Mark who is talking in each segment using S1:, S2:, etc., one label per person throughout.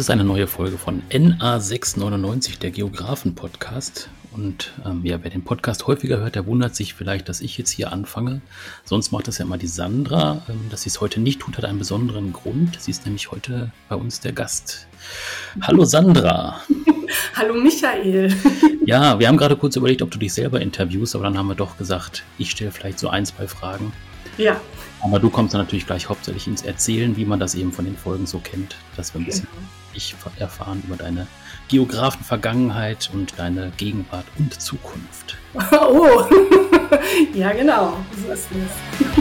S1: Das ist eine neue Folge von NA699, der Geografen-Podcast. Und ähm, ja, wer den Podcast häufiger hört, der wundert sich vielleicht, dass ich jetzt hier anfange. Sonst macht das ja immer die Sandra. Ähm, dass sie es heute nicht tut, hat einen besonderen Grund. Sie ist nämlich heute bei uns der Gast. Hallo Sandra.
S2: Hallo Michael.
S1: Ja, wir haben gerade kurz überlegt, ob du dich selber interviewst, aber dann haben wir doch gesagt, ich stelle vielleicht so ein, zwei Fragen.
S2: Ja.
S1: Aber du kommst dann natürlich gleich hauptsächlich ins Erzählen, wie man das eben von den Folgen so kennt, dass wir ein bisschen genau. ich erfahren über deine Geografen-Vergangenheit und deine Gegenwart und Zukunft.
S2: Oh, ja genau, so ist es.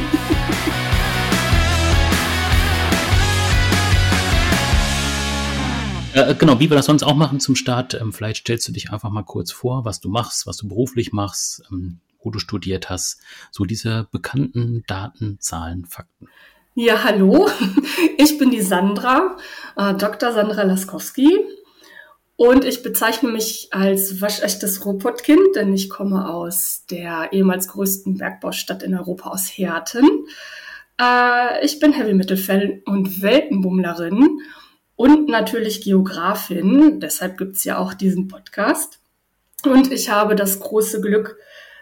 S1: Äh, genau, wie wir das sonst auch machen zum Start, ähm, vielleicht stellst du dich einfach mal kurz vor, was du machst, was du beruflich machst, ähm, wo du studiert hast, so diese bekannten Daten, Zahlen, Fakten.
S2: Ja, hallo, ich bin die Sandra, äh, Dr. Sandra Laskowski und ich bezeichne mich als waschechtes Robotkind, denn ich komme aus der ehemals größten Bergbaustadt in Europa, aus Herten. Äh, ich bin Heavy Metal Fan und Weltenbummlerin und natürlich Geografin, deshalb gibt es ja auch diesen Podcast. Und ich habe das große Glück,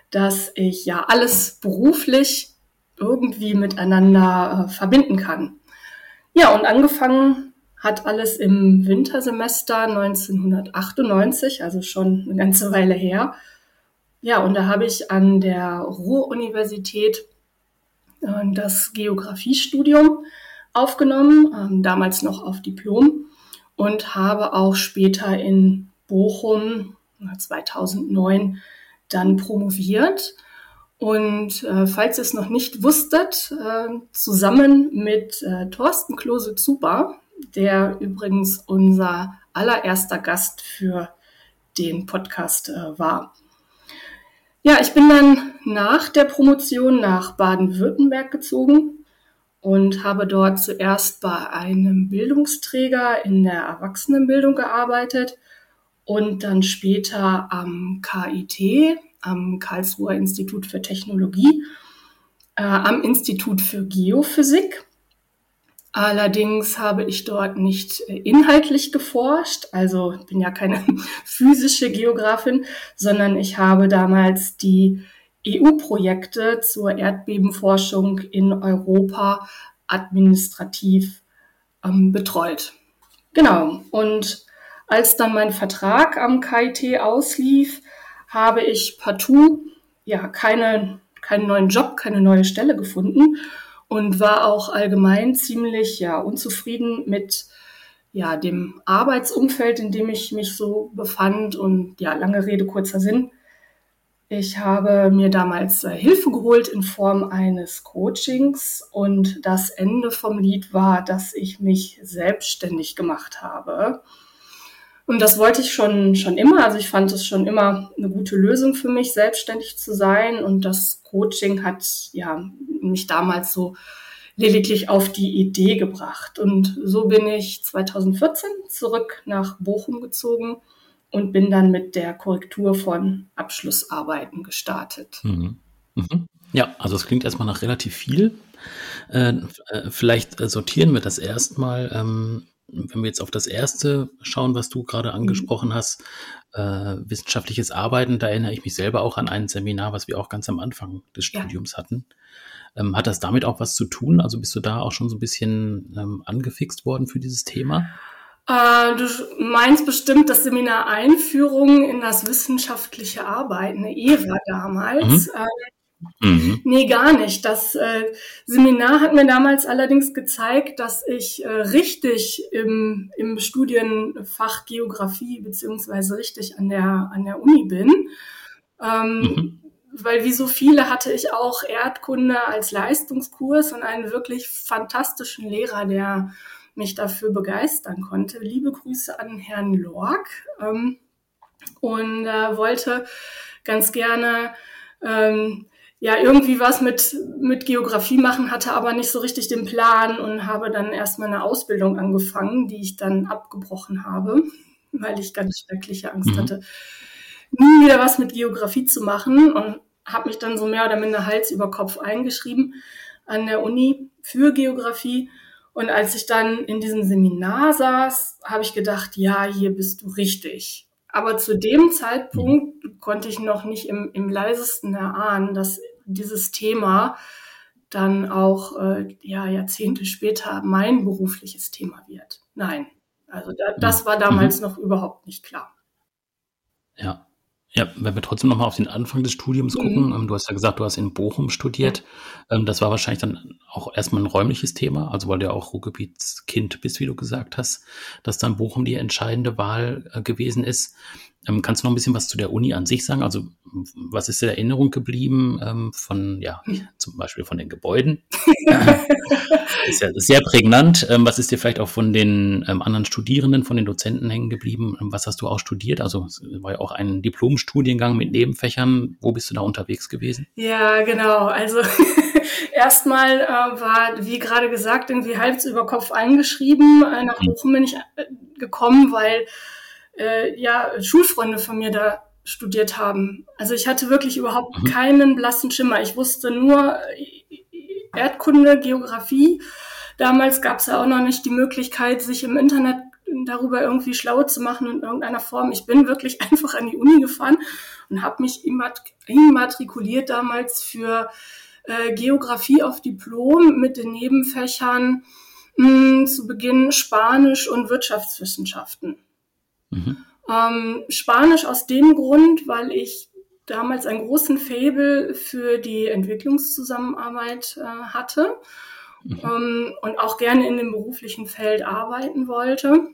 S2: dass ich ja alles beruflich irgendwie miteinander äh, verbinden kann. Ja, und angefangen hat alles im Wintersemester 1998, also schon eine ganze Weile her. Ja, und da habe ich an der Ruhr-Universität äh, das Geografiestudium aufgenommen, äh, damals noch auf Diplom und habe auch später in Bochum 2009 dann promoviert. Und äh, falls ihr es noch nicht wusstet, äh, zusammen mit äh, Thorsten Klose-Zuber, der übrigens unser allererster Gast für den Podcast äh, war. Ja, ich bin dann nach der Promotion nach Baden-Württemberg gezogen und habe dort zuerst bei einem Bildungsträger in der Erwachsenenbildung gearbeitet und dann später am KIT, am Karlsruher Institut für Technologie, äh, am Institut für Geophysik. Allerdings habe ich dort nicht äh, inhaltlich geforscht, also bin ja keine physische Geografin, sondern ich habe damals die EU-Projekte zur Erdbebenforschung in Europa administrativ ähm, betreut. Genau. Und als dann mein Vertrag am KIT auslief, habe ich partout ja keine, keinen neuen Job, keine neue Stelle gefunden und war auch allgemein ziemlich ja unzufrieden mit ja dem Arbeitsumfeld, in dem ich mich so befand und ja lange Rede kurzer Sinn. Ich habe mir damals äh, Hilfe geholt in Form eines Coachings und das Ende vom Lied war, dass ich mich selbstständig gemacht habe. Und das wollte ich schon, schon immer. Also ich fand es schon immer eine gute Lösung für mich, selbstständig zu sein. Und das Coaching hat ja mich damals so lediglich auf die Idee gebracht. Und so bin ich 2014 zurück nach Bochum gezogen und bin dann mit der Korrektur von Abschlussarbeiten gestartet.
S1: Mhm. Mhm. Ja, also es klingt erstmal nach relativ viel. Äh, äh vielleicht sortieren wir das erstmal. Ähm, wenn wir jetzt auf das erste schauen, was du gerade mhm. angesprochen hast, äh, wissenschaftliches Arbeiten, da erinnere ich mich selber auch an ein Seminar, was wir auch ganz am Anfang des Studiums ja. hatten. Ähm, hat das damit auch was zu tun? Also bist du da auch schon so ein bisschen ähm, angefixt worden für dieses Thema?
S2: Äh, du meinst bestimmt das Seminar Einführung in das wissenschaftliche Arbeiten, eine EWA damals. Mhm. Ähm, Mhm. Nee, gar nicht. Das äh, Seminar hat mir damals allerdings gezeigt, dass ich äh, richtig im, im Studienfach Geografie beziehungsweise richtig an der, an der Uni bin. Ähm, mhm. Weil wie so viele hatte ich auch Erdkunde als Leistungskurs und einen wirklich fantastischen Lehrer, der mich dafür begeistern konnte. Liebe Grüße an Herrn Lorg. Ähm, und äh, wollte ganz gerne ähm, ja irgendwie was mit, mit Geografie machen, hatte aber nicht so richtig den Plan und habe dann erstmal eine Ausbildung angefangen, die ich dann abgebrochen habe, weil ich ganz schreckliche Angst mhm. hatte, nie wieder was mit Geografie zu machen und habe mich dann so mehr oder minder Hals über Kopf eingeschrieben an der Uni für Geografie Und als ich dann in diesem Seminar saß, habe ich gedacht, ja, hier bist du richtig. Aber zu dem Zeitpunkt konnte ich noch nicht im, im leisesten erahnen, dass dieses Thema dann auch äh, ja, Jahrzehnte später mein berufliches Thema wird. Nein, also da, das war damals mhm. noch überhaupt nicht klar.
S1: Ja. Ja, wenn wir trotzdem nochmal auf den Anfang des Studiums mhm. gucken, ähm, du hast ja gesagt, du hast in Bochum studiert. Ähm, das war wahrscheinlich dann auch erstmal ein räumliches Thema, also weil du ja auch Ruhrgebietskind bist, wie du gesagt hast, dass dann Bochum die entscheidende Wahl äh, gewesen ist. Ähm, kannst du noch ein bisschen was zu der Uni an sich sagen? Also was ist in Erinnerung geblieben ähm, von, ja, zum Beispiel von den Gebäuden? ist ja sehr prägnant. Ähm, was ist dir vielleicht auch von den ähm, anderen Studierenden, von den Dozenten hängen geblieben? Ähm, was hast du auch studiert? Also es war ja auch ein Diplomstudiengang mit Nebenfächern. Wo bist du da unterwegs gewesen?
S2: Ja, genau. Also erstmal äh, war, wie gerade gesagt, irgendwie Hals über Kopf eingeschrieben. Äh, nach mhm. Bochum bin ich äh, gekommen, weil äh, ja, Schulfreunde von mir da studiert haben. Also ich hatte wirklich überhaupt mhm. keinen blassen Schimmer. Ich wusste nur Erdkunde, Geografie. Damals gab es ja auch noch nicht die Möglichkeit, sich im Internet darüber irgendwie schlau zu machen in irgendeiner Form. Ich bin wirklich einfach an die Uni gefahren und habe mich immatrikuliert damals für äh, Geografie auf Diplom mit den Nebenfächern mh, hm, zu Beginn Spanisch und Wirtschaftswissenschaften. Mhm. Ähm, Spanisch aus dem Grund, weil ich damals einen großen Fable für die Entwicklungszusammenarbeit äh, hatte mhm. ähm, und auch gerne in dem beruflichen Feld arbeiten wollte.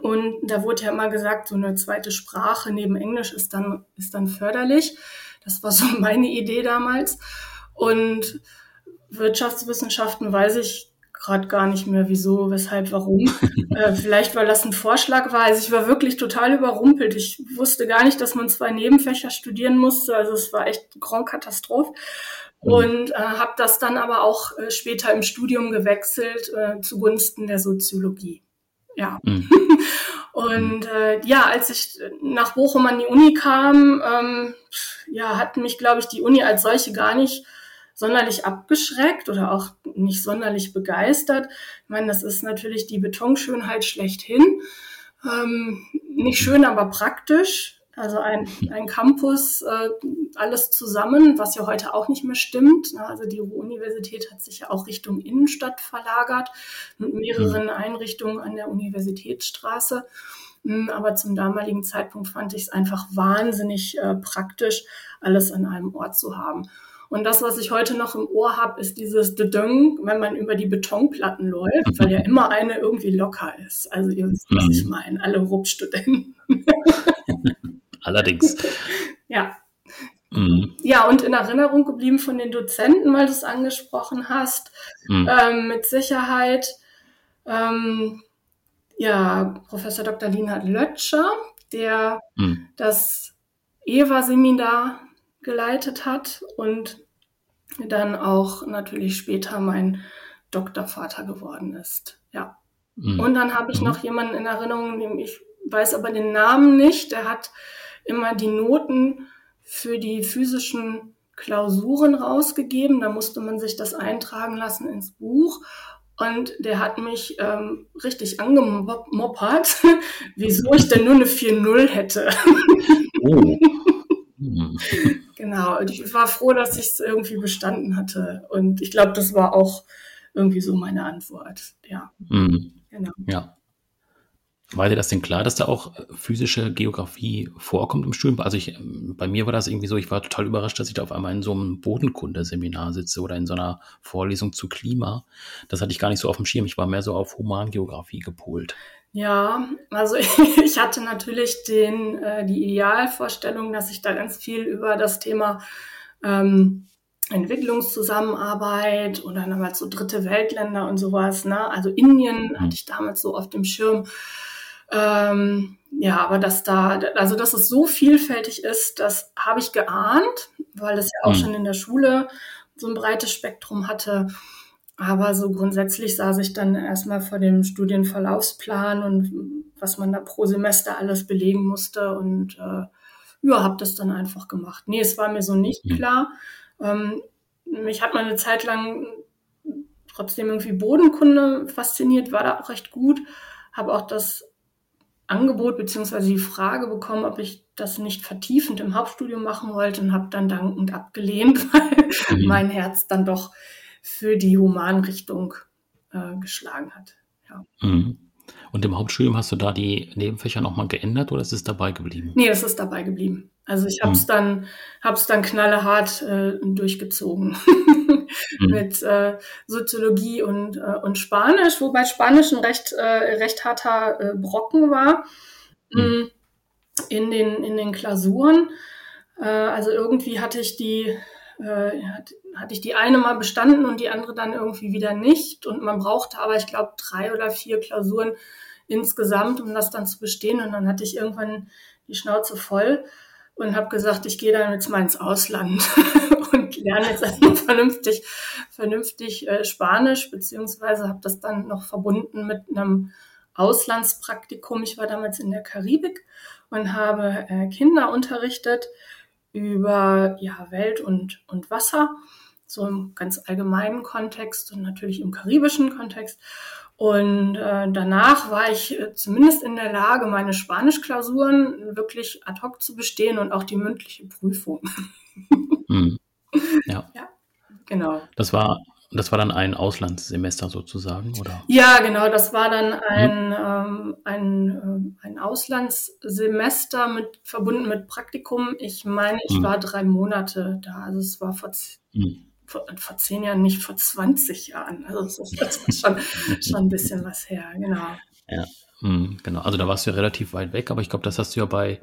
S2: Und da wurde ja immer gesagt, so eine zweite Sprache neben Englisch ist dann, ist dann förderlich. Das war so meine Idee damals. Und Wirtschaftswissenschaften weiß ich gerade gar nicht mehr, wieso, weshalb, warum. äh, vielleicht, weil das ein Vorschlag war. Also ich war wirklich total überrumpelt. Ich wusste gar nicht, dass man zwei Nebenfächer studieren musste. Also es war echt Grand Katastrophe. Mhm. Und äh, habe das dann aber auch äh, später im Studium gewechselt äh, zugunsten der Soziologie. Ja. Mhm. Und äh, ja, als ich nach Bochum an die Uni kam, ähm, ja, hat mich, glaube ich, die Uni als solche gar nicht sonderlich abgeschreckt oder auch nicht sonderlich begeistert. Ich meine, das ist natürlich die Betonschönheit schlechthin. Ähm, nicht schön, aber praktisch. Also ein, ein Campus, äh, alles zusammen, was ja heute auch nicht mehr stimmt. Also die Universität hat sich ja auch Richtung Innenstadt verlagert mit mehreren Einrichtungen an der Universitätsstraße. Hm, aber zum damaligen Zeitpunkt fand ich es einfach wahnsinnig äh, praktisch, alles an einem Ort zu haben. Und das, was ich heute noch im Ohr habe, ist dieses Dedöng, wenn man über die Betonplatten läuft, weil ja immer eine irgendwie locker ist. Also ihr wisst, was ich mhm. meine, alle Rupp-Studenten.
S1: Allerdings.
S2: Ja. Mhm. Ja, und in Erinnerung geblieben von den Dozenten, weil du es angesprochen hast, mhm. ähm, mit Sicherheit, ähm, ja, Professor Dr. Linhard Lötscher, der mhm. das EVA-Seminar geleitet hat und dann auch natürlich später mein Doktorvater geworden ist. Ja. Mhm. Und dann habe ich mhm. noch jemanden in Erinnerung, ich weiß aber den Namen nicht, der hat immer die Noten für die physischen Klausuren rausgegeben. Da musste man sich das eintragen lassen ins Buch. Und der hat mich ähm, richtig angemoppert, wieso ich denn nur eine 4-0 hätte. Oh. Hm. Genau, und ich war froh, dass ich es irgendwie bestanden hatte. Und ich glaube, das war auch irgendwie so meine Antwort. Ja.
S1: Mhm. Genau. Ja. War dir das denn klar, dass da auch äh, physische Geografie vorkommt im Studium? Also ich, ähm, bei mir war das irgendwie so, ich war total überrascht, dass ich da auf einmal in so einem Bodenkundeseminar sitze oder in so einer Vorlesung zu Klima. Das hatte ich gar nicht so auf dem Schirm. Ich war mehr so auf Humangeografie gepolt.
S2: Ja, also ich hatte natürlich den, äh, die Idealvorstellung, dass ich da ganz viel über das Thema ähm, Entwicklungszusammenarbeit oder damals so dritte Weltländer und sowas, ne? Also Indien mhm. hatte ich damals so auf dem Schirm. Ähm, ja, aber dass da, also dass es so vielfältig ist, das habe ich geahnt, weil es ja auch mhm. schon in der Schule so ein breites Spektrum hatte. Aber so grundsätzlich saß ich dann erstmal vor dem Studienverlaufsplan und was man da pro Semester alles belegen musste und äh, ja, habe das dann einfach gemacht. Nee, es war mir so nicht mhm. klar. Ähm, mich hat mal eine Zeit lang trotzdem irgendwie Bodenkunde fasziniert, war da auch recht gut. Habe auch das Angebot beziehungsweise die Frage bekommen, ob ich das nicht vertiefend im Hauptstudium machen wollte und habe dann dankend abgelehnt, weil mhm. mein Herz dann doch für die Humanrichtung äh, geschlagen hat. Ja.
S1: Mhm. Und im Hauptstudium hast du da die Nebenfächer nochmal geändert oder ist es dabei geblieben?
S2: Nee, es ist dabei geblieben. Also ich habe es mhm. dann, hab's dann knallehart äh, durchgezogen mhm. mit äh, Soziologie und, äh, und Spanisch, wobei Spanisch ein recht, äh, recht harter äh, Brocken war mhm. Mm, in, den, in den Klausuren. Äh, also irgendwie hatte ich die äh, hatte ich die eine mal bestanden und die andere dann irgendwie wieder nicht. Und man brauchte aber, ich glaube, drei oder vier Klausuren insgesamt, um das dann zu bestehen. Und dann hatte ich irgendwann die Schnauze voll und habe gesagt, ich gehe dann jetzt mal ins Ausland und lerne jetzt erstmal vernünftig, vernünftig äh, Spanisch, beziehungsweise habe das dann noch verbunden mit einem Auslandspraktikum. Ich war damals in der Karibik und habe äh, Kinder unterrichtet über ja, Welt und, und Wasser, so im ganz allgemeinen Kontext und natürlich im karibischen Kontext. Und äh, danach war ich äh, zumindest in der Lage, meine Spanischklausuren wirklich ad hoc zu bestehen und auch die mündliche Prüfung.
S1: Mhm. Ja.
S2: ja, genau.
S1: Das war das war dann ein Auslandssemester sozusagen, oder?
S2: Ja, genau. Das war dann ein, mhm. ähm, ein, äh, ein Auslandssemester mit, verbunden mit Praktikum. Ich meine, ich mhm. war drei Monate da. Also es war vor, mhm. Vor, vor, zehn Jahren, nicht vor 20 Jahren. Also das ist, ist schon, schon ein bisschen was her, genau.
S1: Ja, mhm, genau. Also da warst du ja relativ weit weg, aber ich glaube, das hast du ja bei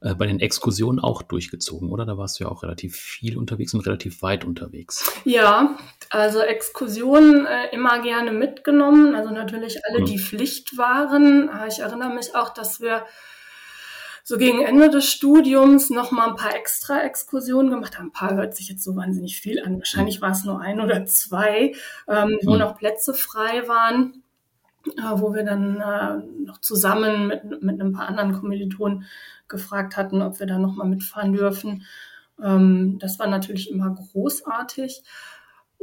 S1: äh, bei den Exkursionen auch durchgezogen, oder? Da warst du ja auch relativ viel unterwegs und relativ weit unterwegs.
S2: Ja, also Exkursionen äh, immer gerne mitgenommen. Also natürlich alle, mhm. die Pflicht waren. Ah, ich erinnere mich auch, dass wir so gegen Ende des Studiums noch mal ein paar extra Exkursionen gemacht. Ein paar hört sich jetzt so wahnsinnig viel an. Wahrscheinlich war es nur ein oder zwei, ähm, wo mhm. noch Plätze frei waren, äh, wo wir dann äh, noch zusammen mit, mit ein paar anderen Kommilitonen gefragt hatten, ob wir da nochmal mitfahren dürfen. Ähm, das war natürlich immer großartig.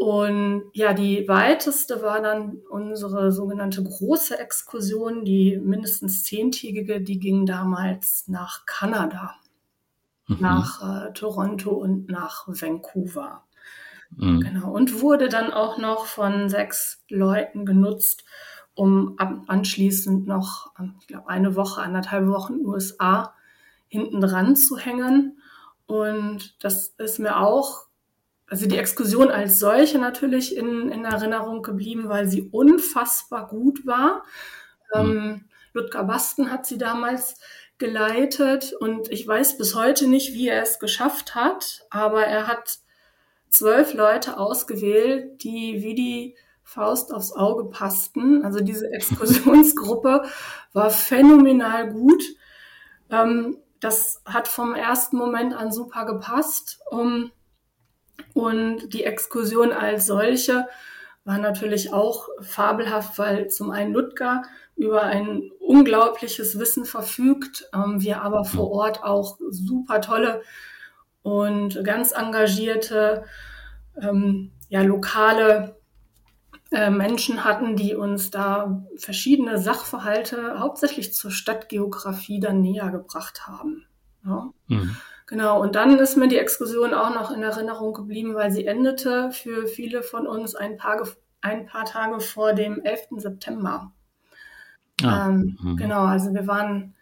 S2: Und ja, die weiteste war dann unsere sogenannte große Exkursion, die mindestens zehntägige, die ging damals nach Kanada, mhm. nach äh, Toronto und nach Vancouver. Mhm. Genau. Und wurde dann auch noch von sechs Leuten genutzt, um anschließend noch, ähm, ich glaube, eine Woche, anderthalb Wochen USA hinten dran zu hängen. Und das ist mir auch, also die Exkursion als solche natürlich in, in Erinnerung geblieben, weil sie unfassbar gut war. Mhm. Ähm, Ludger Basten hat sie damals geleitet und ich weiß bis heute nicht, wie er es geschafft hat, aber er hat zwölf Leute ausgewählt, die wie die Faust aufs Auge passten. Also diese Exkursionsgruppe war phänomenal gut. Ähm, das hat vom ersten Moment an super gepasst. Um, und die Exkursion als solche war natürlich auch fabelhaft, weil zum einen Ludger über ein unglaubliches Wissen verfügt, ähm, wir aber vor Ort auch super tolle und ganz engagierte ähm, ja, lokale äh, Menschen hatten, die uns da verschiedene Sachverhalte hauptsächlich zur Stadtgeografie dann näher gebracht haben. Ja. Mhm. Genau, und dann ist mir die Exkursion auch noch in Erinnerung geblieben, weil sie endete für viele von uns ein paar, ein paar Tage vor dem 11. September. Ah, ähm, mhm. Genau, also wir waren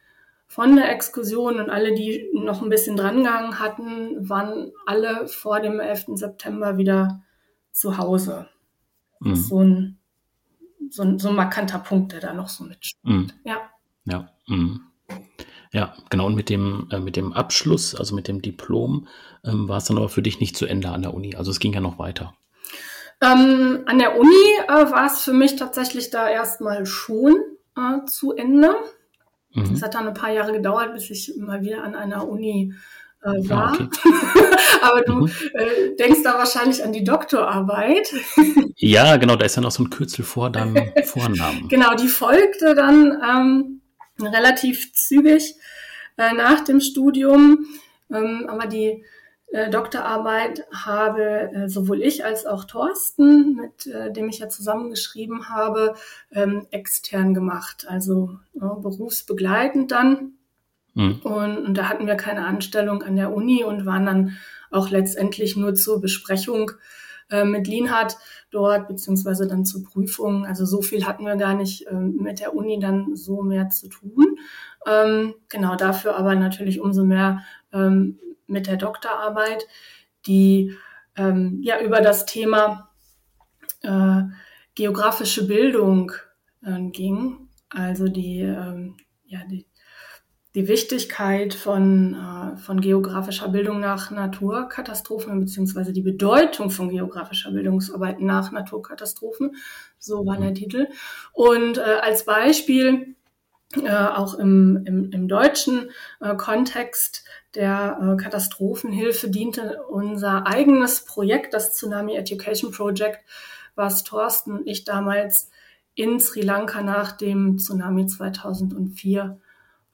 S2: von der Exkursion und alle, die noch ein bisschen drangegangen hatten, waren alle vor dem 11. September wieder zu Hause. Mhm. so ein, so, ein, so ein markanter Punkt, der da noch so mitspielt. Mhm. Ja.
S1: Ja. Mhm. Ja, genau. Und mit dem, äh, mit dem Abschluss, also mit dem Diplom, ähm, war es dann aber für dich nicht zu Ende an der Uni. Also es ging ja noch weiter.
S2: Ähm, an der Uni äh, war es für mich tatsächlich da erstmal schon äh, zu Ende. Mhm. Es hat dann ein paar Jahre gedauert, bis ich mal wieder an einer Uni äh, ah, war. Ja, okay. Aber du mhm. äh, denkst da wahrscheinlich an die Doktorarbeit.
S1: ja, genau, da ist ja noch so ein Kürzel vor deinem Vornamen.
S2: genau, die folgte dann ähm, relativ zügig äh, nach dem Studium. Ähm, aber die, äh, Doktorarbeit habe äh, sowohl ich als auch Thorsten, mit äh, dem ich ja zusammengeschrieben habe, ähm, extern gemacht, also äh, berufsbegleitend dann. Mhm. Und, und da hatten wir keine Anstellung an der Uni und waren dann auch letztendlich nur zur Besprechung äh, mit Lienhardt dort, beziehungsweise dann zur Prüfung. Also so viel hatten wir gar nicht äh, mit der Uni dann so mehr zu tun. Ähm, genau dafür aber natürlich umso mehr ähm, mit der Doktorarbeit, die ähm, ja über das Thema äh, geografische Bildung äh, ging. Also die, ähm, ja, die, die Wichtigkeit von, äh, von geografischer Bildung nach Naturkatastrophen beziehungsweise die Bedeutung von geografischer Bildungsarbeit nach Naturkatastrophen. So war der Titel. Und äh, als Beispiel äh, auch im, im, im deutschen äh, Kontext der äh, Katastrophenhilfe diente unser eigenes Projekt, das Tsunami Education Project, was Thorsten und ich damals in Sri Lanka nach dem Tsunami 2004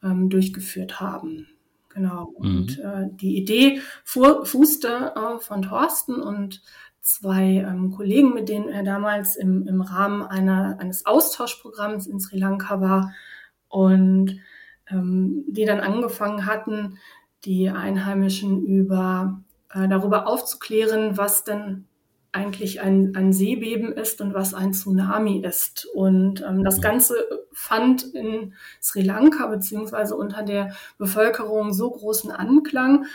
S2: ähm, durchgeführt haben. Genau. Mhm. Und äh, die Idee fuhr, fußte äh, von Thorsten und zwei ähm, Kollegen, mit denen er damals im, im Rahmen einer, eines Austauschprogramms in Sri Lanka war und ähm, die dann angefangen hatten, die Einheimischen über äh, darüber aufzuklären, was denn eigentlich ein, ein Seebeben ist und was ein Tsunami ist. Und ähm, das Ganze fand in Sri Lanka beziehungsweise unter der Bevölkerung so großen Anklang,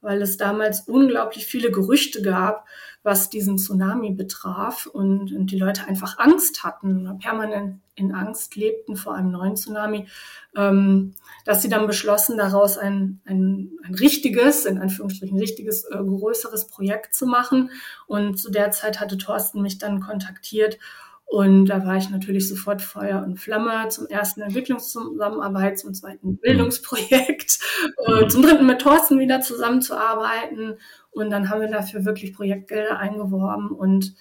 S2: weil es damals unglaublich viele Gerüchte gab, was diesen Tsunami betraf und, und die Leute einfach Angst hatten, permanent in Angst lebten vor einem neuen Tsunami, ähm, dass sie dann beschlossen, daraus ein, ein, ein richtiges, in Anführungsstrichen richtiges, äh, größeres Projekt zu machen. Und zu der Zeit hatte Thorsten mich dann kontaktiert und da war ich natürlich sofort Feuer und Flamme zum ersten Entwicklungszusammenarbeit, zum zweiten Bildungsprojekt, äh, zum dritten mit Thorsten wieder zusammenzuarbeiten. Und dann haben wir dafür wirklich Projektgelder eingeworben und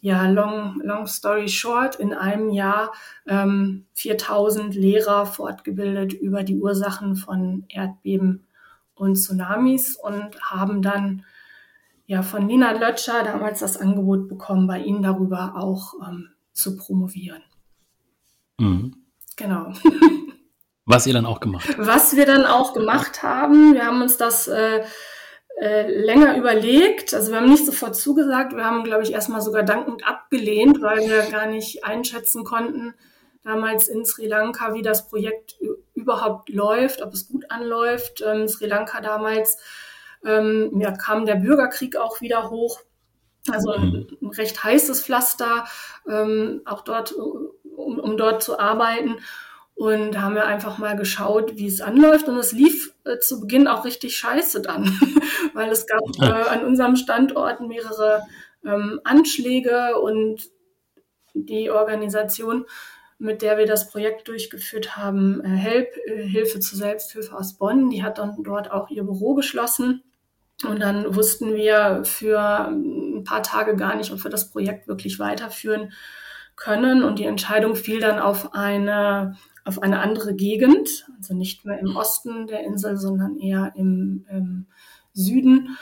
S2: ja, long, long story short, in einem Jahr ähm, 4000 Lehrer fortgebildet über die Ursachen von Erdbeben und Tsunamis und haben dann ja von Nina Lötscher damals das Angebot bekommen, bei Ihnen darüber auch ähm, zu promovieren.
S1: Mhm.
S2: Genau.
S1: Was ihr dann auch gemacht
S2: habt. Was wir dann auch gemacht haben, wir haben uns das äh, äh, länger überlegt. Also wir haben nicht sofort zugesagt. Wir haben, glaube ich, erstmal sogar dankend abgelehnt, weil wir gar nicht einschätzen konnten, damals in Sri Lanka, wie das Projekt überhaupt läuft, ob es gut anläuft. Ähm, Sri Lanka damals ähm, ja, kam der Bürgerkrieg auch wieder hoch. Also ein, mhm. ein recht heißes Pflaster, ähm, auch dort, um, um dort zu arbeiten. Und da haben wir einfach mal geschaut, wie es anläuft. Und es lief äh, zu Beginn auch richtig scheiße dann, weil es gab äh, an unserem Standort mehrere ähm, Anschläge und die Organisation, mit der wir das Projekt durchgeführt haben, äh, Help, äh, Hilfe zur Selbsthilfe aus Bonn, die hat dann dort auch ihr Büro geschlossen. Und dann wussten wir für ein paar Tage gar nicht, ob wir das Projekt wirklich weiterführen können. Und die Entscheidung fiel dann auf eine, auf eine andere Gegend, also nicht mehr im Osten der Insel, sondern eher im, im Süden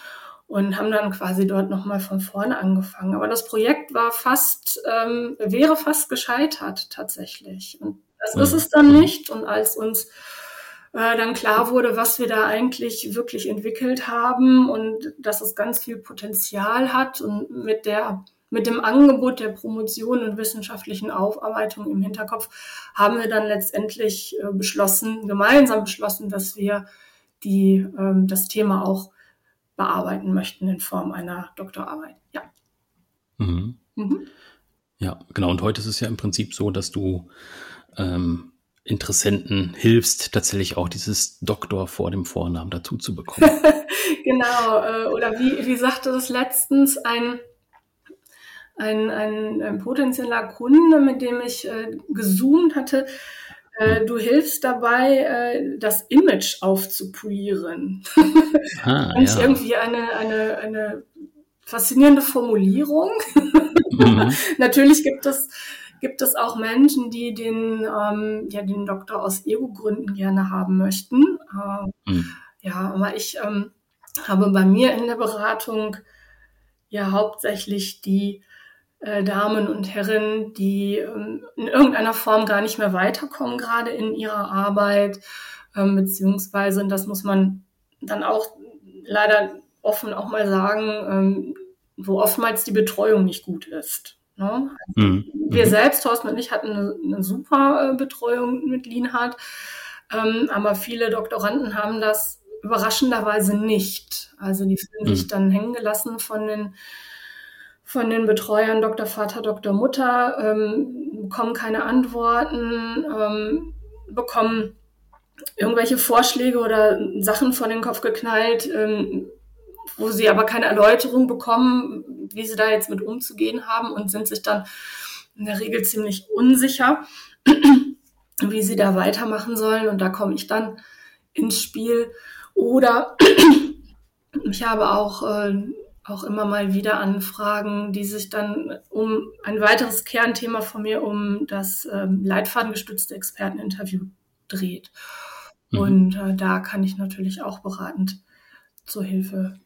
S2: und haben dann quasi dort nochmal von vorne angefangen. Aber das Projekt war fast, ähm, wäre fast gescheitert tatsächlich. Und das ist es dann nicht. Und als uns äh, dann klar wurde, was wir da eigentlich wirklich entwickelt haben und dass es ganz viel Potenzial hat und mit der mit dem Angebot der Promotion und wissenschaftlichen Aufarbeitung im Hinterkopf haben wir dann letztendlich äh, beschlossen, gemeinsam beschlossen, dass wir die, ähm, das Thema auch bearbeiten möchten in Form einer Doktorarbeit. Ja.
S1: Mhm. Mhm. Ja, genau. Und heute ist es ja im Prinzip so, dass du ähm, Interessenten hilfst, tatsächlich auch dieses Doktor vor dem Vornamen dazu zu bekommen.
S2: genau, äh, oder wie, wie sagte das letztens ein, ein, ein, ein potenzieller Kunde, mit dem ich äh, gezoomt hatte, äh, du hilfst dabei, äh, das Image aufzupolieren. Ah, Fand ja. irgendwie eine, eine, eine faszinierende Formulierung. Mhm. Natürlich gibt es gibt es auch Menschen, die den, ähm, ja, den Doktor aus Ego-Gründen gerne haben möchten. Äh, mhm. Ja, aber ich ähm, habe bei mir in der Beratung ja hauptsächlich die äh, Damen und Herren, die ähm, in irgendeiner Form gar nicht mehr weiterkommen, gerade in ihrer Arbeit, ähm, beziehungsweise, und das muss man dann auch leider offen auch mal sagen, ähm, wo oftmals die Betreuung nicht gut ist. Ne? Mhm. Wir mhm. selbst, Thorsten und ich, hatten eine, eine super äh, Betreuung mit Lienhardt, ähm, aber viele Doktoranden haben das überraschenderweise nicht. Also die fühlen mhm. sich dann hängen gelassen von den von den Betreuern Dr. Vater, Dr. Mutter, ähm, bekommen keine Antworten, ähm, bekommen irgendwelche Vorschläge oder Sachen vor den Kopf geknallt, ähm, wo sie aber keine Erläuterung bekommen, wie sie da jetzt mit umzugehen haben und sind sich dann in der Regel ziemlich unsicher, wie sie da weitermachen sollen. Und da komme ich dann ins Spiel. Oder ich habe auch äh, auch immer mal wieder Anfragen, die sich dann um ein weiteres Kernthema von mir, um das ähm, leitfadengestützte Experteninterview dreht. Mhm. Und äh, da kann ich natürlich auch beratend zur Hilfe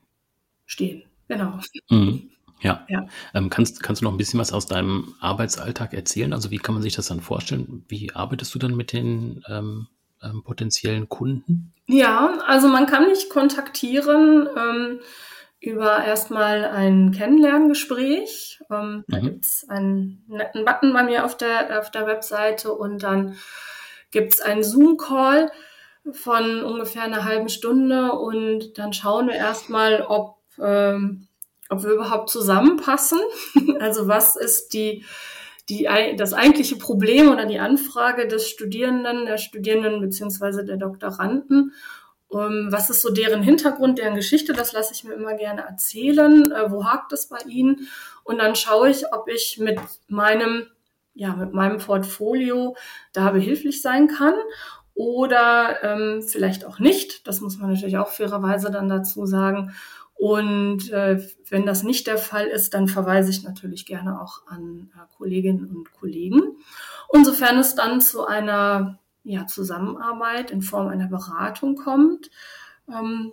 S2: stehen. Genau.
S1: Mhm. Ja. ja. Ähm, kannst, kannst du noch ein bisschen was aus deinem Arbeitsalltag erzählen? Also wie kann man sich das dann vorstellen? Wie arbeitest du dann mit den ähm, ähm, potenziellen Kunden?
S2: Ja, also man kann mich kontaktieren. Über erstmal ein Kennenlerngespräch. Ähm, mhm. Da gibt's einen netten Button bei mir auf der, auf der Webseite und dann gibt's einen Zoom-Call von ungefähr einer halben Stunde und dann schauen wir erstmal, ob, ähm, ob wir überhaupt zusammenpassen. also was ist die, die, das eigentliche Problem oder die Anfrage des Studierenden, der Studierenden beziehungsweise der Doktoranden um, ähm, was ist so deren Hintergrund, deren Geschichte? Das lasse ich mir immer gerne erzählen. Äh, wo hakt es bei ihnen? Und dann schaue ich, ob ich mit meinem, ja, mit meinem Portfolio da behilflich sein kann oder ähm, vielleicht auch nicht. Das muss man natürlich auch fairerweise dann dazu sagen. Und äh, wenn das nicht der Fall ist, dann verweise ich natürlich gerne auch an äh, Kolleginnen und Kollegen. Und sofern es dann zu einer ja, Zusammenarbeit in Form einer Beratung kommt, ähm,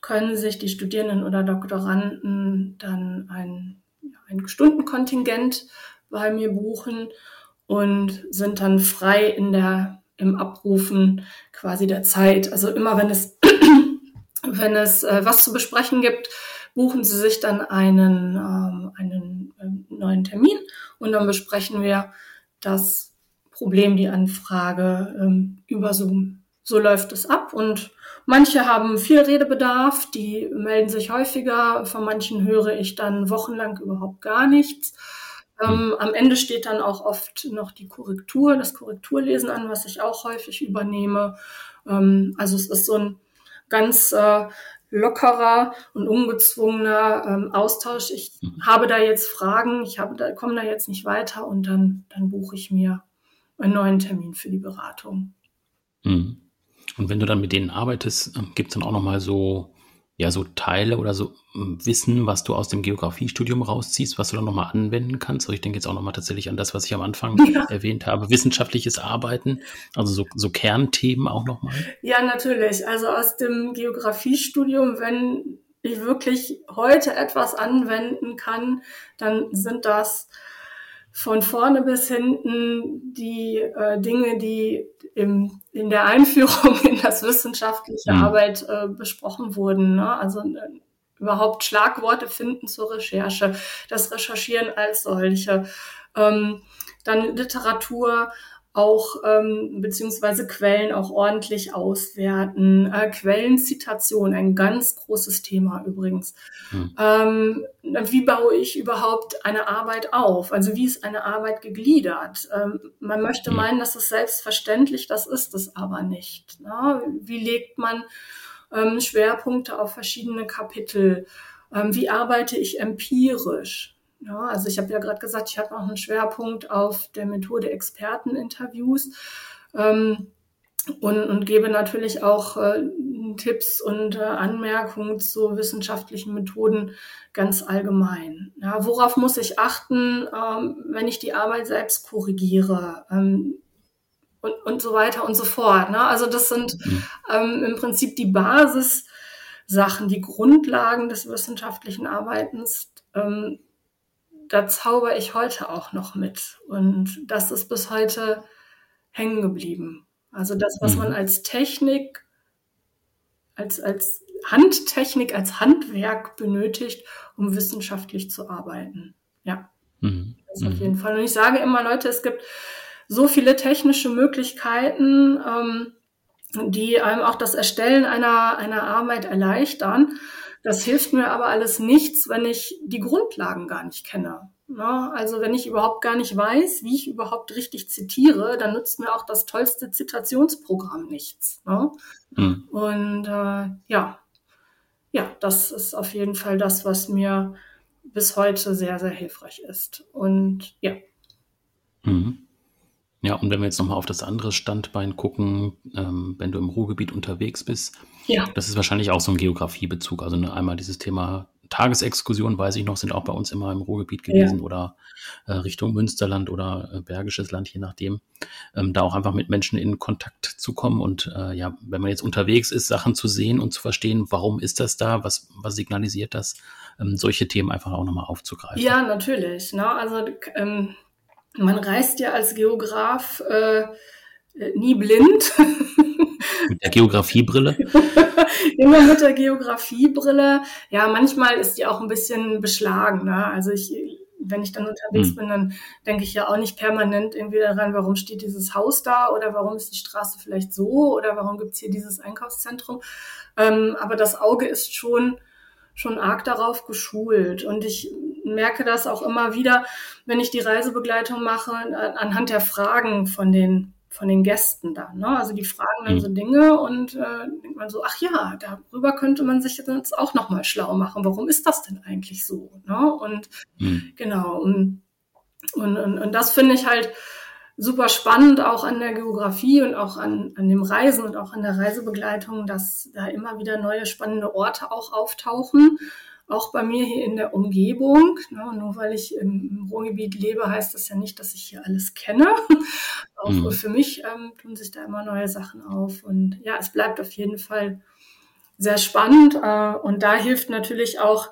S2: können sich die Studierenden oder Doktoranden dann ein, ein Stundenkontingent bei mir buchen und sind dann frei in der, im Abrufen quasi der Zeit. Also immer wenn es, wenn es äh, was zu besprechen gibt, buchen Sie sich dann einen, ähm, einen äh, neuen Termin und dann besprechen wir das Problem die Anfrage ähm, über Zoom. So läuft es ab und manche haben viel Redebedarf, die melden sich häufiger, von manchen höre ich dann wochenlang überhaupt gar nichts. Ähm, am Ende steht dann auch oft noch die Korrektur, das Korrekturlesen an, was ich auch häufig übernehme. Ähm, also es ist so ein ganz äh, lockerer und ungezwungener ähm, Austausch. Ich mhm. habe da jetzt Fragen, ich habe da, komme da jetzt nicht weiter und dann, dann buche ich mir einen neuen Termin für die Beratung.
S1: Mhm. Und wenn du dann mit denen arbeitest, ähm, gibt es dann auch nochmal so, ja, so Teile oder so ähm, Wissen, was du aus dem Geografiestudium rausziehst, was du dann nochmal anwenden kannst? Also ich denke jetzt auch nochmal tatsächlich an das, was ich am Anfang ja. erwähnt habe, wissenschaftliches Arbeiten, also so, so Kernthemen auch nochmal.
S2: Ja, natürlich. Also aus dem Geografiestudium, wenn ich wirklich heute etwas anwenden kann, dann sind das von vorne bis hinten die äh, Dinge, die im, in der Einführung in das wissenschaftliche mhm. Arbeit äh, besprochen wurden. Ne? Also äh, überhaupt Schlagworte finden zur Recherche, das Recherchieren als solche. Ähm, dann Literatur, auch ähm, beziehungsweise Quellen auch ordentlich auswerten. Äh, Quellenzitation, ein ganz großes Thema übrigens. Hm. Ähm, wie baue ich überhaupt eine Arbeit auf? Also wie ist eine Arbeit gegliedert? Ähm, man möchte hm. meinen, dass es selbstverständlich, das ist es aber nicht. Ne? Wie legt man ähm, Schwerpunkte auf verschiedene Kapitel? Ähm, wie arbeite ich empirisch? Ja, also ich habe ja gerade gesagt, ich habe auch einen Schwerpunkt auf der Methode Experteninterviews ähm, und, und gebe natürlich auch äh, Tipps und äh, Anmerkungen zu wissenschaftlichen Methoden ganz allgemein. Ja, worauf muss ich achten, ähm, wenn ich die Arbeit selbst korrigiere? Ähm, und, und so weiter und so fort. Ne? Also das sind ähm, im Prinzip die Basis Sachen, die Grundlagen des wissenschaftlichen Arbeitens, ähm, da zauber ich heute auch noch mit. Und das ist bis heute hängen geblieben. Also das, was mhm. man als Technik, als, als Handtechnik, als Handwerk benötigt, um wissenschaftlich zu arbeiten. Ja, mhm. das auf jeden Fall. Und ich sage immer, Leute, es gibt so viele technische Möglichkeiten, ähm, die einem auch das Erstellen einer, einer Arbeit erleichtern. Das hilft mir aber alles nichts, wenn ich die Grundlagen gar nicht kenne. Ne? also wenn ich überhaupt gar nicht weiß, wie ich überhaupt richtig zitiere, dann nützt mir auch das tollste Zitationsprogramm nichts. Ne? Mhm. Und äh, ja, ja, das ist auf jeden Fall das, was mir bis heute sehr, sehr hilfreich ist. Und ja.
S1: Mhm. Ja, und wenn wir jetzt nochmal auf das andere Standbein gucken, ähm, wenn du im Ruhrgebiet unterwegs bist, ja. das ist wahrscheinlich auch so ein Geografiebezug. Also ne, einmal dieses Thema Tagesexkursionen, weiß ich noch, sind auch bei uns immer im Ruhrgebiet gewesen ja. oder äh, Richtung Münsterland oder äh, Bergisches Land, je nachdem. Ähm, da auch einfach mit Menschen in Kontakt zu kommen und äh, ja, wenn man jetzt unterwegs ist, Sachen zu sehen und zu verstehen, warum ist das da, was, was signalisiert das, ähm, solche Themen einfach auch nochmal aufzugreifen.
S2: Ja, natürlich. Ne? Also ähm, man reist ja als Geograf äh, nie blind.
S1: Mit der Geografiebrille?
S2: Immer mit der Geografiebrille. Ja, manchmal ist die auch ein bisschen beschlagen. Ne? Also ich, wenn ich dann unterwegs hm. bin, dann denke ich ja auch nicht permanent irgendwie daran, warum steht dieses Haus da oder warum ist die Straße vielleicht so oder warum gibt's hier dieses Einkaufszentrum. Ähm, aber das Auge ist schon schon arg darauf geschult. Und ich merke das auch immer wieder, wenn ich die Reisebegleitung mache, anhand der Fragen von den von den Gästen dann. Ne? Also die fragen dann mhm. so Dinge und äh, denkt man so, ach ja, darüber könnte man sich jetzt auch nochmal schlau machen. Warum ist das denn eigentlich so? Ne? Und mhm. genau, und, und, und, und das finde ich halt super spannend auch an der Geografie und auch an, an dem Reisen und auch an der Reisebegleitung, dass da immer wieder neue spannende Orte auch auftauchen. Auch bei mir hier in der Umgebung. Ne, nur weil ich im Ruhrgebiet lebe, heißt das ja nicht, dass ich hier alles kenne. auch mhm. für mich ähm, tun sich da immer neue Sachen auf. Und ja, es bleibt auf jeden Fall sehr spannend. Äh, und da hilft natürlich auch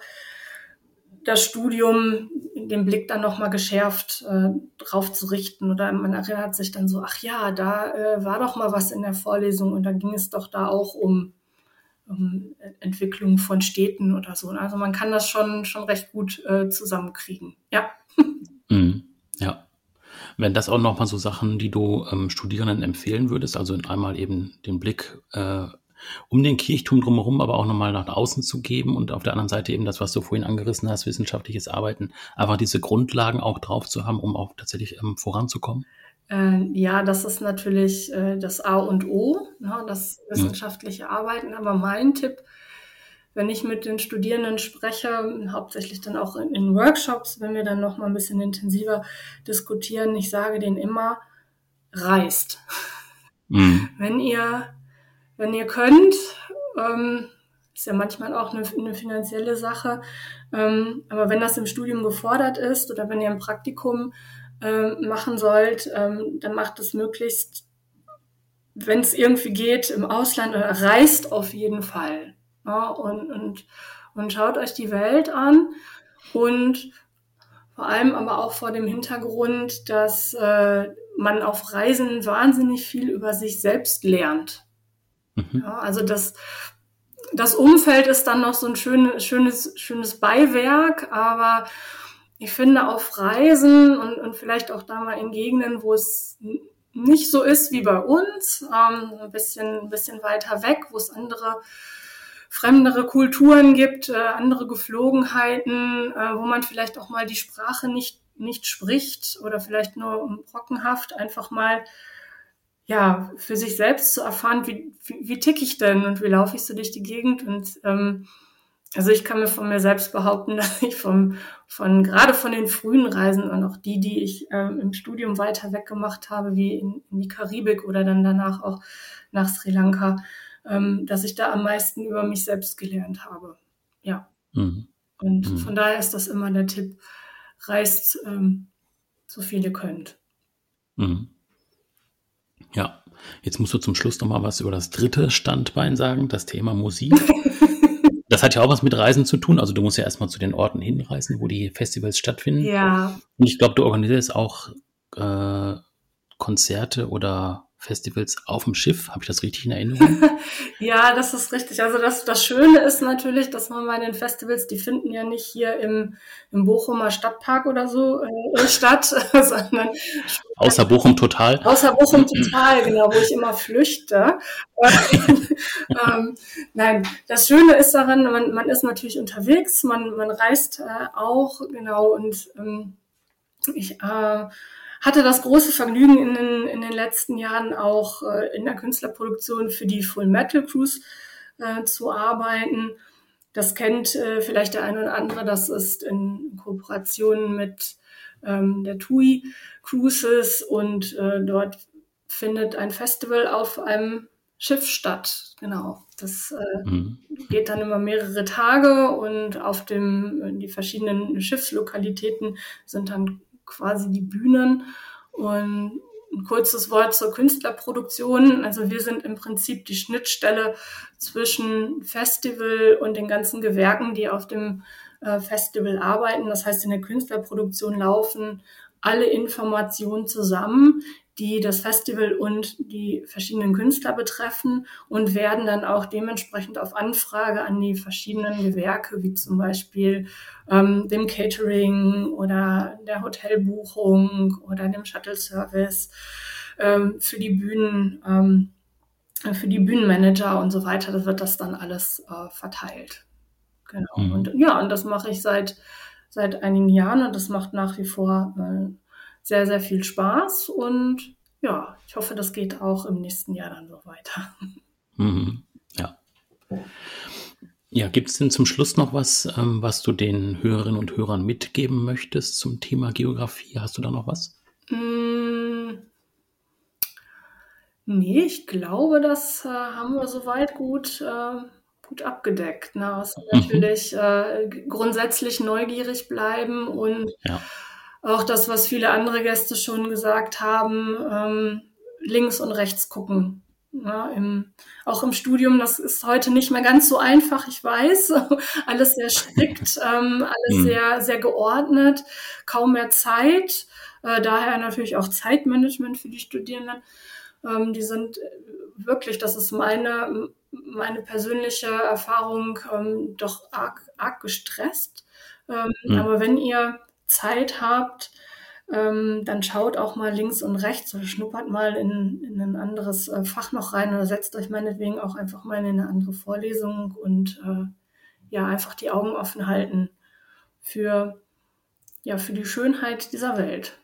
S2: das Studium den Blick dann nochmal geschärft äh, drauf zu richten. Oder man erinnert sich dann so, ach ja, da äh, war doch mal was in der Vorlesung und da ging es doch da auch um, um Entwicklung von Städten oder so. Also man kann das schon, schon recht gut äh, zusammenkriegen. Ja.
S1: Mhm. Ja. Wären das auch nochmal so Sachen, die du ähm, Studierenden empfehlen würdest? Also einmal eben den Blick äh, um den Kirchturm drumherum aber auch nochmal nach außen zu geben und auf der anderen Seite eben das, was du vorhin angerissen hast, wissenschaftliches Arbeiten, einfach diese Grundlagen auch drauf zu haben, um auch tatsächlich ähm, voranzukommen?
S2: Äh, ja, das ist natürlich äh, das A und O, ne, das mhm. wissenschaftliche mhm. Arbeiten. Aber mein Tipp, wenn ich mit den Studierenden spreche, hauptsächlich dann auch in, in Workshops, wenn wir dann noch mal ein bisschen intensiver diskutieren, ich sage denen immer, reist. Mhm. Wenn ihr wenn ihr könnt, ähm, ist ja manchmal auch eine, eine finanzielle Sache, ähm, aber wenn das im Studium gefordert ist oder wenn ihr ein Praktikum äh, machen sollt, ähm, dann macht es möglichst, wenn es irgendwie geht, im Ausland oder reist auf jeden Fall. Ja, und, und, und schaut euch die Welt an und vor allem aber auch vor dem Hintergrund, dass äh, man auf Reisen wahnsinnig viel über sich selbst lernt. Mhm. Ja, also das, das Umfeld ist dann noch so ein schönes, schönes, schönes Beiwerk, aber ich finde auf Reisen und, und vielleicht auch da mal in Gegenden, wo es nicht so ist wie bei uns, ähm, ein bisschen, ein bisschen weiter weg, wo es andere fremdere Kulturen gibt, äh, andere Geflogenheiten, äh, wo man vielleicht auch mal die Sprache nicht, nicht spricht oder vielleicht nur brockenhaft einfach mal ja, für sich selbst zu erfahren, wie, wie, wie tick ich denn und wie laufe ich so durch die Gegend. Und ähm, also ich kann mir von mir selbst behaupten, dass ich vom, von gerade von den frühen Reisen und auch die, die ich ähm, im Studium weiter weg gemacht habe, wie in, in die Karibik oder dann danach auch nach Sri Lanka, ähm, dass ich da am meisten über mich selbst gelernt habe. Ja. Mhm. Und mhm. von daher ist das immer der Tipp, reist ähm, so viel ihr könnt.
S1: Mhm. Ja, jetzt musst du zum Schluss noch mal was über das dritte Standbein sagen, das Thema Musik. das hat ja auch was mit Reisen zu tun. Also du musst ja erstmal zu den Orten hinreisen, wo die Festivals stattfinden.
S2: Ja.
S1: Und ich glaube, du organisierst auch äh, Konzerte oder Festivals auf dem Schiff. Habe ich das richtig in Erinnerung?
S2: ja, das ist richtig. Also das, das Schöne ist natürlich, dass man bei den Festivals, die finden ja nicht hier im, im Bochumer Stadtpark oder so äh, statt, sondern
S1: außer Bochum total.
S2: Außer Bochum total, genau, wo ich immer flüchte. ähm, nein, das Schöne ist daran, man, man ist natürlich unterwegs, man, man reist äh, auch, genau, und ähm, ich äh, hatte das große Vergnügen in den, in den letzten Jahren auch äh, in der Künstlerproduktion für die Full Metal Cruise äh, zu arbeiten. Das kennt äh, vielleicht der eine oder andere. Das ist in Kooperation mit ähm, der TUI Cruises und äh, dort findet ein Festival auf einem Schiff statt. Genau. Das äh, mhm. geht dann immer mehrere Tage und auf dem die verschiedenen Schiffslokalitäten sind dann quasi die Bühnen. Und ein kurzes Wort zur Künstlerproduktion. Also wir sind im Prinzip die Schnittstelle zwischen Festival und den ganzen Gewerken, die auf dem äh, Festival arbeiten. Das heißt, in der Künstlerproduktion laufen alle Informationen zusammen, die das Festival und die verschiedenen Künstler betreffen und werden dann auch dementsprechend auf Anfrage an die verschiedenen Gewerke, wie zum Beispiel ähm, dem Catering oder der Hotelbuchung oder dem Shuttle-Service ähm, für die Bühnen, ähm, für die Bühnenmanager und so weiter, da wird das dann alles äh, verteilt. Genau. Mhm. Und ja, und das mache ich seit, seit einigen Jahren und das macht nach wie vor äh, sehr, sehr viel Spaß und ja, ich hoffe, das geht auch im nächsten Jahr dann so weiter.
S1: Mhm. Ja. Ja, gibt es denn zum Schluss noch was, ähm, was du den Hörerinnen und Hörern mitgeben möchtest zum Thema Geografie? Hast du da noch was?
S2: Mm, nee, ich glaube, das äh, haben wir soweit gut, äh, gut abgedeckt. Ne? Also mhm. natürlich äh, grundsätzlich neugierig bleiben und ja auch das, was viele andere Gäste schon gesagt haben, ähm, links und rechts gucken. Ja, im, auch im Studium, das ist heute nicht mehr ganz so einfach, ich weiß. alles sehr strikt, ähm, alles mhm. sehr, sehr geordnet, kaum mehr Zeit. Äh, daher natürlich auch Zeitmanagement für die Studierenden. Ähm, die sind wirklich, das ist meine, meine persönliche Erfahrung, ähm, doch arg, arg gestresst. Mhm. Aber wenn ihr Zeit habt, ähm, dann schaut auch mal links und rechts oder schnuppert mal in, in ein anderes äh, Fach noch rein oder setzt euch meinetwegen auch einfach mal in eine andere Vorlesung und äh, ja, einfach die Augen offen halten für, ja, für die Schönheit dieser Welt.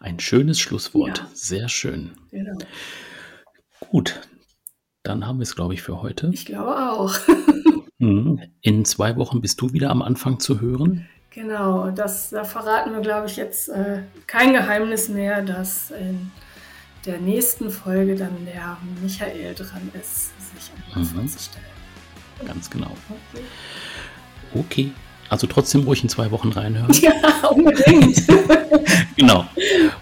S1: Ein schönes Schlusswort. Ja. Sehr schön. Genau. Gut, dann haben wir es, glaube ich, für heute.
S2: Ich glaube auch.
S1: Mhm. In zwei Wochen bist du wieder am Anfang zu hören.
S2: Genau, das, da verraten wir, glaube ich, jetzt äh, kein Geheimnis mehr, dass in der nächsten Folge dann der Michael dran ist, sich einmal mhm. vorzustellen.
S1: Ganz genau. Okay. okay. Also trotzdem ruhig in zwei Wochen reinhören.
S2: Ja, unbedingt.
S1: genau.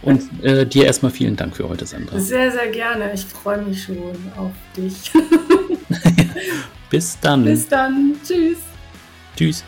S1: Und äh, dir erstmal vielen Dank für heute, Sandra.
S2: Sehr, sehr gerne. Ich freue mich schon auf dich.
S1: Bis dann.
S2: Bis dann. Tschüss.
S1: Tschüss.